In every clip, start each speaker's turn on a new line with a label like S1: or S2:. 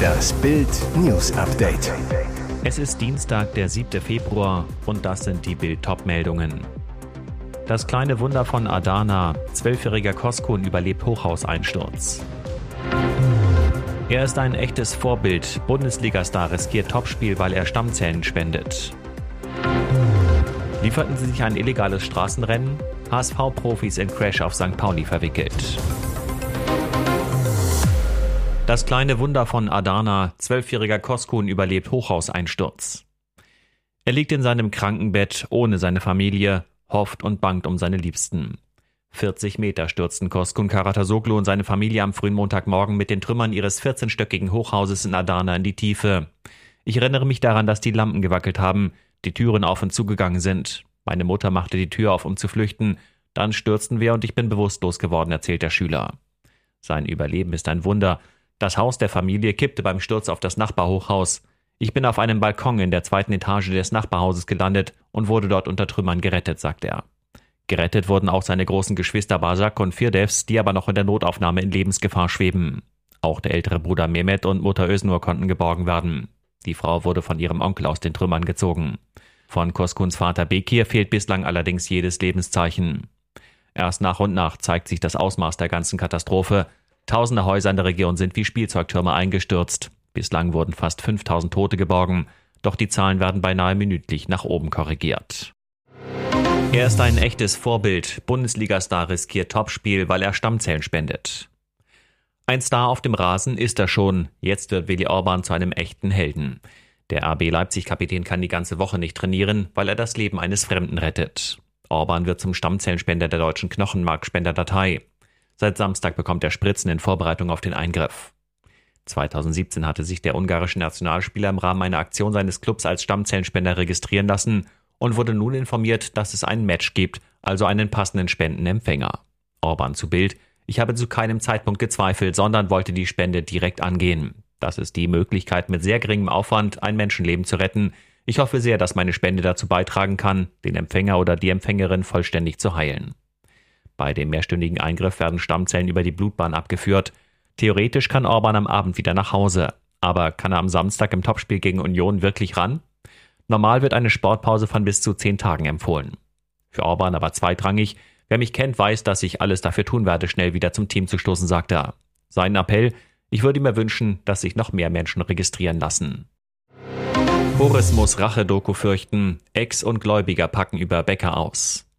S1: Das Bild News Update.
S2: Es ist Dienstag, der 7. Februar und das sind die Bild meldungen Das kleine Wunder von Adana, zwölfjähriger Koskun überlebt Hochhauseinsturz. Er ist ein echtes Vorbild. Bundesligastar riskiert Topspiel, weil er Stammzellen spendet. Lieferten sie sich ein illegales Straßenrennen? HSV-Profis in Crash auf St. Pauli verwickelt. Das kleine Wunder von Adana, zwölfjähriger Koskun überlebt Hochhauseinsturz. Er liegt in seinem Krankenbett ohne seine Familie, hofft und bangt um seine Liebsten. 40 Meter stürzten Koskun Karatasoglu und seine Familie am frühen Montagmorgen mit den Trümmern ihres 14-stöckigen Hochhauses in Adana in die Tiefe. Ich erinnere mich daran, dass die Lampen gewackelt haben, die Türen auf und zugegangen sind. Meine Mutter machte die Tür auf, um zu flüchten. Dann stürzten wir und ich bin bewusstlos geworden, erzählt der Schüler. Sein Überleben ist ein Wunder, das Haus der Familie kippte beim Sturz auf das Nachbarhochhaus. Ich bin auf einem Balkon in der zweiten Etage des Nachbarhauses gelandet und wurde dort unter Trümmern gerettet, sagt er. Gerettet wurden auch seine großen Geschwister Basak und Firdevs, die aber noch in der Notaufnahme in Lebensgefahr schweben. Auch der ältere Bruder Mehmet und Mutter Öznur konnten geborgen werden. Die Frau wurde von ihrem Onkel aus den Trümmern gezogen. Von Koskuns Vater Bekir fehlt bislang allerdings jedes Lebenszeichen. Erst nach und nach zeigt sich das Ausmaß der ganzen Katastrophe. Tausende Häuser in der Region sind wie Spielzeugtürme eingestürzt. Bislang wurden fast 5000 Tote geborgen, doch die Zahlen werden beinahe minütlich nach oben korrigiert. Er ist ein echtes Vorbild. Bundesliga-Star riskiert Topspiel, weil er Stammzellen spendet. Ein Star auf dem Rasen ist er schon. Jetzt wird Willi Orban zu einem echten Helden. Der RB Leipzig-Kapitän kann die ganze Woche nicht trainieren, weil er das Leben eines Fremden rettet. Orban wird zum Stammzellenspender der deutschen Knochenmarkspenderdatei. Seit Samstag bekommt er Spritzen in Vorbereitung auf den Eingriff. 2017 hatte sich der ungarische Nationalspieler im Rahmen einer Aktion seines Clubs als Stammzellenspender registrieren lassen und wurde nun informiert, dass es ein Match gibt, also einen passenden Spendenempfänger. Orban zu Bild, ich habe zu keinem Zeitpunkt gezweifelt, sondern wollte die Spende direkt angehen. Das ist die Möglichkeit, mit sehr geringem Aufwand ein Menschenleben zu retten. Ich hoffe sehr, dass meine Spende dazu beitragen kann, den Empfänger oder die Empfängerin vollständig zu heilen. Bei dem mehrstündigen Eingriff werden Stammzellen über die Blutbahn abgeführt. Theoretisch kann Orban am Abend wieder nach Hause. Aber kann er am Samstag im Topspiel gegen Union wirklich ran? Normal wird eine Sportpause von bis zu zehn Tagen empfohlen. Für Orban aber zweitrangig. Wer mich kennt, weiß, dass ich alles dafür tun werde, schnell wieder zum Team zu stoßen, sagt er. Sein Appell, ich würde mir wünschen, dass sich noch mehr Menschen registrieren lassen. Boris muss Rache-Doku fürchten. Ex und Gläubiger packen über Becker aus.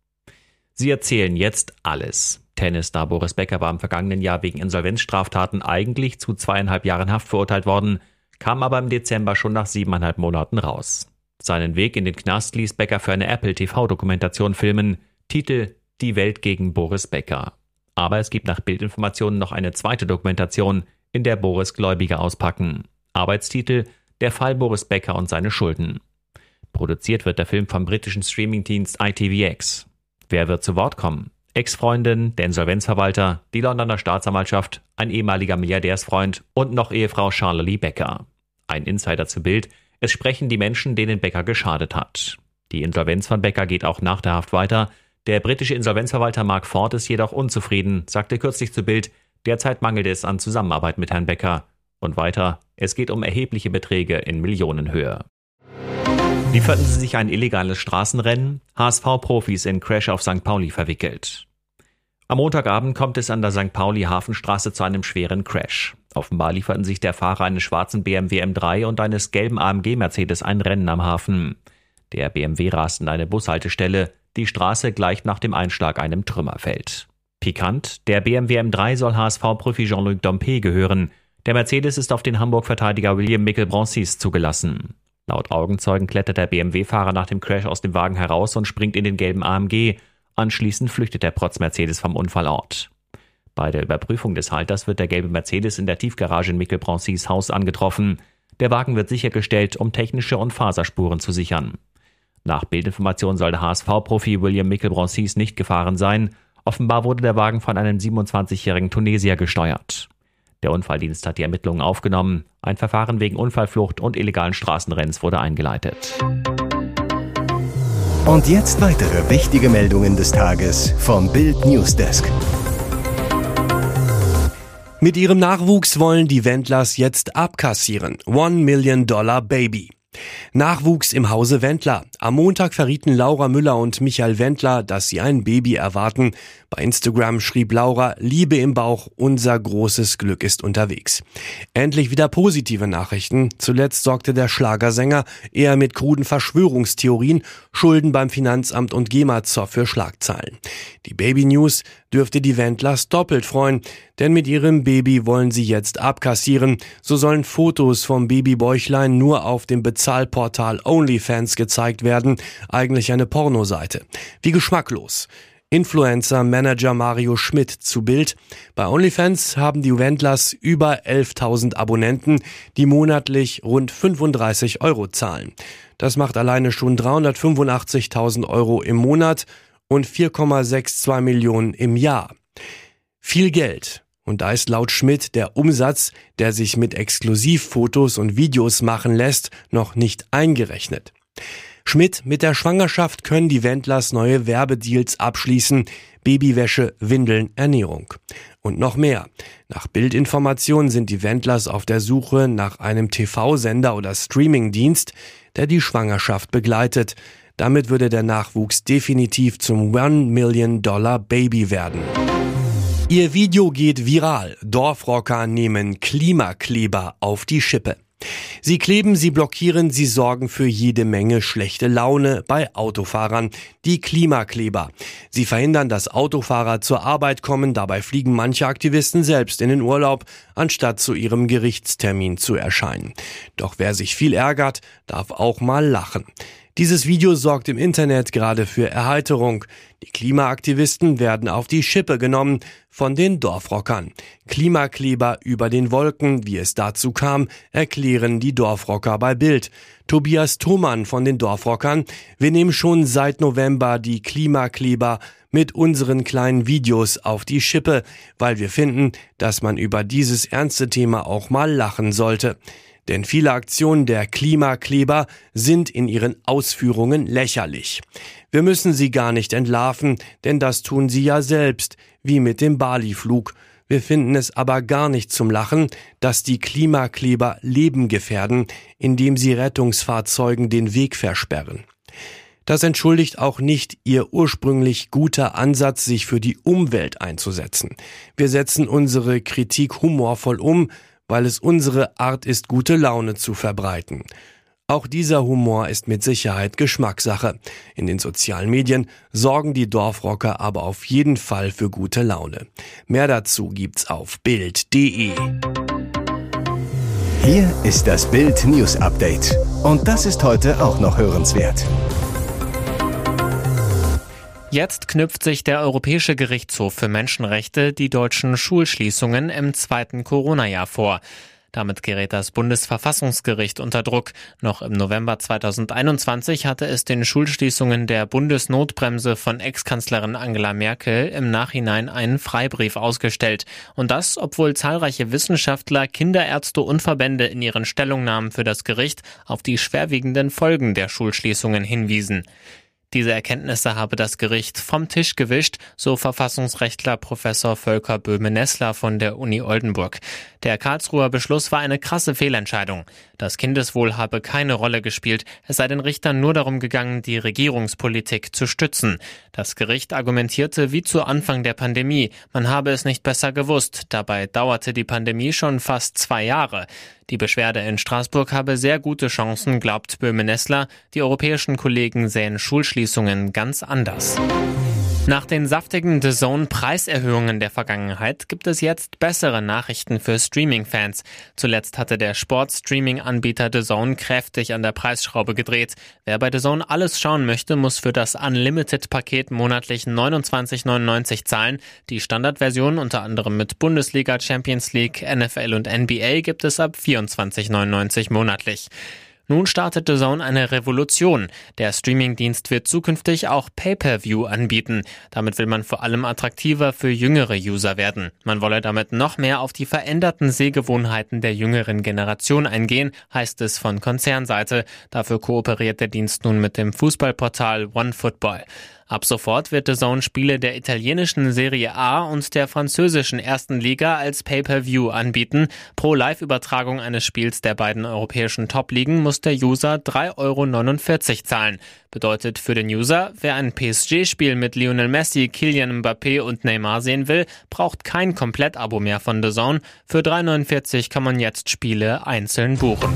S2: Sie erzählen jetzt alles. Tennisstar Boris Becker war im vergangenen Jahr wegen Insolvenzstraftaten eigentlich zu zweieinhalb Jahren Haft verurteilt worden, kam aber im Dezember schon nach siebeneinhalb Monaten raus. Seinen Weg in den Knast ließ Becker für eine Apple TV-Dokumentation filmen. Titel Die Welt gegen Boris Becker. Aber es gibt nach Bildinformationen noch eine zweite Dokumentation, in der Boris Gläubige auspacken. Arbeitstitel Der Fall Boris Becker und seine Schulden. Produziert wird der Film vom britischen Streamingdienst ITVX. Wer wird zu Wort kommen? Ex-Freundin, der Insolvenzverwalter, die Londoner Staatsanwaltschaft, ein ehemaliger Milliardärsfreund und noch Ehefrau Charlotte Becker. Ein Insider zu Bild. Es sprechen die Menschen, denen Becker geschadet hat. Die Insolvenz von Becker geht auch nach der Haft weiter. Der britische Insolvenzverwalter Mark Ford ist jedoch unzufrieden, sagte kürzlich zu Bild, derzeit mangelt es an Zusammenarbeit mit Herrn Becker. Und weiter, es geht um erhebliche Beträge in Millionenhöhe. Lieferten sie sich ein illegales Straßenrennen? HSV-Profis in Crash auf St. Pauli verwickelt. Am Montagabend kommt es an der St. Pauli Hafenstraße zu einem schweren Crash. Offenbar lieferten sich der Fahrer eines schwarzen BMW M3 und eines gelben AMG Mercedes ein Rennen am Hafen. Der BMW raste in eine Bushaltestelle, die Straße gleicht nach dem Einschlag einem Trümmerfeld. Pikant, der BMW M3 soll HSV-Profi Jean-Luc Dompe gehören. Der Mercedes ist auf den Hamburg-Verteidiger William Mickel-Bronsis zugelassen. Laut Augenzeugen klettert der BMW-Fahrer nach dem Crash aus dem Wagen heraus und springt in den gelben AMG. Anschließend flüchtet der Protz-Mercedes vom Unfallort. Bei der Überprüfung des Halters wird der gelbe Mercedes in der Tiefgarage in Mickel-Broncis Haus angetroffen. Der Wagen wird sichergestellt, um technische und Faserspuren zu sichern. Nach Bildinformation soll der HSV-Profi William Mickel-Broncis nicht gefahren sein. Offenbar wurde der Wagen von einem 27-jährigen Tunesier gesteuert. Der Unfalldienst hat die Ermittlungen aufgenommen. Ein Verfahren wegen Unfallflucht und illegalen Straßenrenns wurde eingeleitet.
S1: Und jetzt weitere wichtige Meldungen des Tages vom Bild Newsdesk.
S3: Mit ihrem Nachwuchs wollen die Wendlers jetzt abkassieren. One Million Dollar Baby. Nachwuchs im Hause Wendler. Am Montag verrieten Laura Müller und Michael Wendler, dass sie ein Baby erwarten. Bei Instagram schrieb Laura, Liebe im Bauch, unser großes Glück ist unterwegs. Endlich wieder positive Nachrichten. Zuletzt sorgte der Schlagersänger eher mit kruden Verschwörungstheorien, Schulden beim Finanzamt und GEMA-Zoff für Schlagzeilen. Die Baby News dürfte die Wendlers doppelt freuen, denn mit ihrem Baby wollen sie jetzt abkassieren. So sollen Fotos vom Babybäuchlein nur auf dem Bezahlportal OnlyFans gezeigt werden, eigentlich eine Pornoseite. Wie geschmacklos. Influencer-Manager Mario Schmidt zu Bild. Bei OnlyFans haben die Wendlers über 11.000 Abonnenten, die monatlich rund 35 Euro zahlen. Das macht alleine schon 385.000 Euro im Monat und 4,62 Millionen im Jahr. Viel Geld. Und da ist laut Schmidt der Umsatz, der sich mit Exklusivfotos und Videos machen lässt, noch nicht eingerechnet. Schmidt, mit der Schwangerschaft können die Wendlers neue Werbedeals abschließen. Babywäsche, Windeln, Ernährung. Und noch mehr. Nach Bildinformationen sind die Wendlers auf der Suche nach einem TV-Sender oder Streamingdienst, der die Schwangerschaft begleitet. Damit würde der Nachwuchs definitiv zum One Million Dollar Baby werden. Ihr Video geht viral. Dorfrocker nehmen Klimakleber auf die Schippe. Sie kleben, sie blockieren, sie sorgen für jede Menge schlechte Laune bei Autofahrern, die Klimakleber. Sie verhindern, dass Autofahrer zur Arbeit kommen, dabei fliegen manche Aktivisten selbst in den Urlaub, anstatt zu ihrem Gerichtstermin zu erscheinen. Doch wer sich viel ärgert, darf auch mal lachen. Dieses Video sorgt im Internet gerade für Erheiterung. Die Klimaaktivisten werden auf die Schippe genommen von den Dorfrockern. Klimakleber über den Wolken, wie es dazu kam, erklären die Dorfrocker bei Bild. Tobias Thomann von den Dorfrockern. Wir nehmen schon seit November die Klimakleber mit unseren kleinen Videos auf die Schippe, weil wir finden, dass man über dieses ernste Thema auch mal lachen sollte. Denn viele Aktionen der Klimakleber sind in ihren Ausführungen lächerlich. Wir müssen sie gar nicht entlarven, denn das tun sie ja selbst, wie mit dem Bali-Flug. Wir finden es aber gar nicht zum Lachen, dass die Klimakleber Leben gefährden, indem sie Rettungsfahrzeugen den Weg versperren. Das entschuldigt auch nicht ihr ursprünglich guter Ansatz, sich für die Umwelt einzusetzen. Wir setzen unsere Kritik humorvoll um, weil es unsere Art ist, gute Laune zu verbreiten. Auch dieser Humor ist mit Sicherheit Geschmackssache. In den sozialen Medien sorgen die Dorfrocker aber auf jeden Fall für gute Laune. Mehr dazu gibt's auf Bild.de.
S1: Hier ist das Bild News Update. Und das ist heute auch noch hörenswert.
S4: Jetzt knüpft sich der Europäische Gerichtshof für Menschenrechte die deutschen Schulschließungen im zweiten Corona-Jahr vor. Damit gerät das Bundesverfassungsgericht unter Druck. Noch im November 2021 hatte es den Schulschließungen der Bundesnotbremse von Ex-Kanzlerin Angela Merkel im Nachhinein einen Freibrief ausgestellt. Und das, obwohl zahlreiche Wissenschaftler, Kinderärzte und Verbände in ihren Stellungnahmen für das Gericht auf die schwerwiegenden Folgen der Schulschließungen hinwiesen. Diese Erkenntnisse habe das Gericht vom Tisch gewischt, so Verfassungsrechtler Professor Völker Böhme-Nessler von der Uni Oldenburg. Der Karlsruher Beschluss war eine krasse Fehlentscheidung. Das Kindeswohl habe keine Rolle gespielt. Es sei den Richtern nur darum gegangen, die Regierungspolitik zu stützen. Das Gericht argumentierte wie zu Anfang der Pandemie. Man habe es nicht besser gewusst. Dabei dauerte die Pandemie schon fast zwei Jahre. Die Beschwerde in Straßburg habe sehr gute Chancen, glaubt Böhme-Nessler. Die europäischen Kollegen sähen Schulschließungen ganz anders. Nach den saftigen The Zone Preiserhöhungen der Vergangenheit gibt es jetzt bessere Nachrichten für Streaming-Fans. Zuletzt hatte der Sport-Streaming-Anbieter The Zone kräftig an der Preisschraube gedreht. Wer bei The Zone alles schauen möchte, muss für das Unlimited-Paket monatlich 29,99 zahlen. Die Standardversion unter anderem mit Bundesliga, Champions League, NFL und NBA gibt es ab 24,99 monatlich. Nun startet The Zone eine Revolution. Der Streamingdienst wird zukünftig auch Pay-per-View anbieten. Damit will man vor allem attraktiver für jüngere User werden. Man wolle damit noch mehr auf die veränderten Sehgewohnheiten der jüngeren Generation eingehen, heißt es von Konzernseite. Dafür kooperiert der Dienst nun mit dem Fußballportal OneFootball. Ab sofort wird The Zone Spiele der italienischen Serie A und der französischen ersten Liga als Pay-per-View anbieten. Pro Live-Übertragung eines Spiels der beiden europäischen Top-Ligen muss der User 3,49 Euro zahlen. Bedeutet für den User, wer ein PSG-Spiel mit Lionel Messi, Kylian Mbappé und Neymar sehen will, braucht kein Komplett-Abo mehr von The Zone. Für 3,49 kann man jetzt Spiele einzeln buchen.